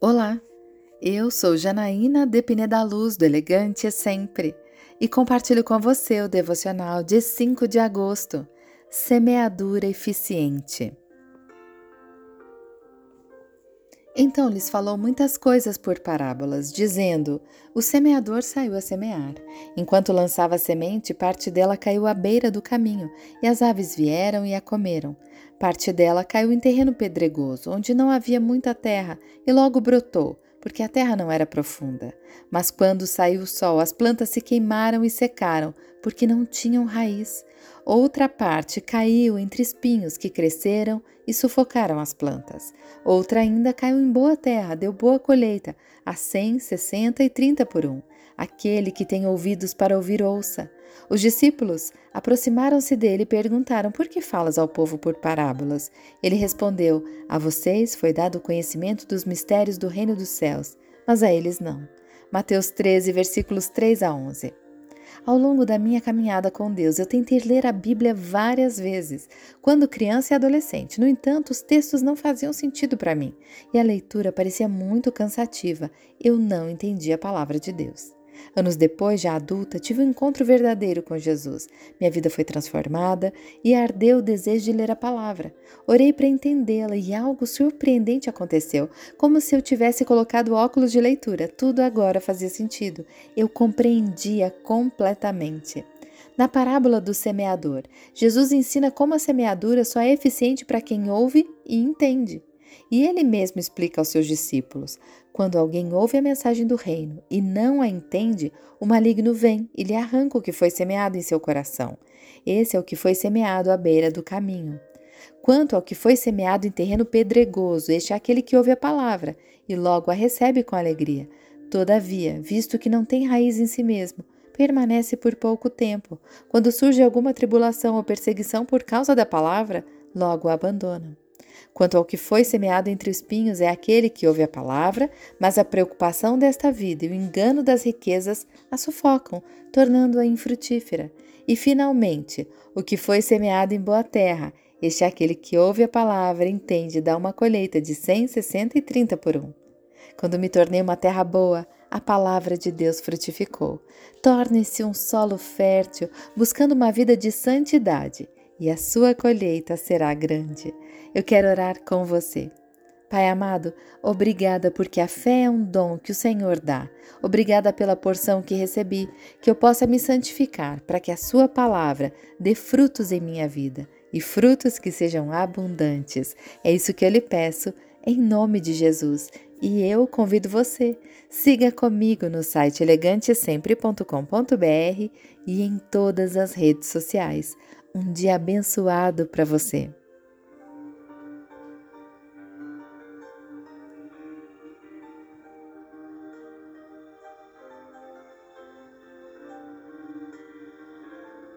Olá, eu sou Janaína Depine da Luz do Elegante é Sempre e compartilho com você o devocional de 5 de agosto, Semeadura Eficiente. Então lhes falou muitas coisas por parábolas, dizendo: O semeador saiu a semear. Enquanto lançava a semente, parte dela caiu à beira do caminho, e as aves vieram e a comeram. Parte dela caiu em terreno pedregoso, onde não havia muita terra, e logo brotou, porque a terra não era profunda. Mas quando saiu o sol, as plantas se queimaram e secaram, porque não tinham raiz. Outra parte caiu entre espinhos que cresceram e sufocaram as plantas. Outra ainda caiu em boa terra, deu boa colheita, a cem, sessenta e trinta por um. Aquele que tem ouvidos para ouvir, ouça. Os discípulos aproximaram-se dele e perguntaram: Por que falas ao povo por parábolas? Ele respondeu: A vocês foi dado o conhecimento dos mistérios do reino dos céus, mas a eles não. Mateus 13, versículos 3 a 11. Ao longo da minha caminhada com Deus, eu tentei ler a Bíblia várias vezes, quando criança e adolescente. No entanto, os textos não faziam sentido para mim e a leitura parecia muito cansativa. Eu não entendia a palavra de Deus. Anos depois, já adulta, tive um encontro verdadeiro com Jesus. Minha vida foi transformada e ardeu o desejo de ler a palavra. Orei para entendê-la e algo surpreendente aconteceu, como se eu tivesse colocado óculos de leitura. Tudo agora fazia sentido. Eu compreendia completamente. Na parábola do semeador, Jesus ensina como a semeadura só é eficiente para quem ouve e entende. E ele mesmo explica aos seus discípulos: quando alguém ouve a mensagem do reino e não a entende, o maligno vem e lhe arranca o que foi semeado em seu coração. Esse é o que foi semeado à beira do caminho. Quanto ao que foi semeado em terreno pedregoso, este é aquele que ouve a palavra e logo a recebe com alegria. Todavia, visto que não tem raiz em si mesmo, permanece por pouco tempo. Quando surge alguma tribulação ou perseguição por causa da palavra, logo a abandona. Quanto ao que foi semeado entre espinhos, é aquele que ouve a palavra, mas a preocupação desta vida e o engano das riquezas a sufocam, tornando-a infrutífera. E, finalmente, o que foi semeado em boa terra, este é aquele que ouve a palavra, entende dá uma colheita de cem, sessenta e trinta por um. Quando me tornei uma terra boa, a palavra de Deus frutificou. Torne-se um solo fértil, buscando uma vida de santidade e a sua colheita será grande. Eu quero orar com você. Pai amado, obrigada porque a fé é um dom que o Senhor dá. Obrigada pela porção que recebi, que eu possa me santificar para que a Sua palavra dê frutos em minha vida e frutos que sejam abundantes. É isso que eu lhe peço, em nome de Jesus. E eu convido você, siga comigo no site elegantesempre.com.br e em todas as redes sociais. Um dia abençoado para você.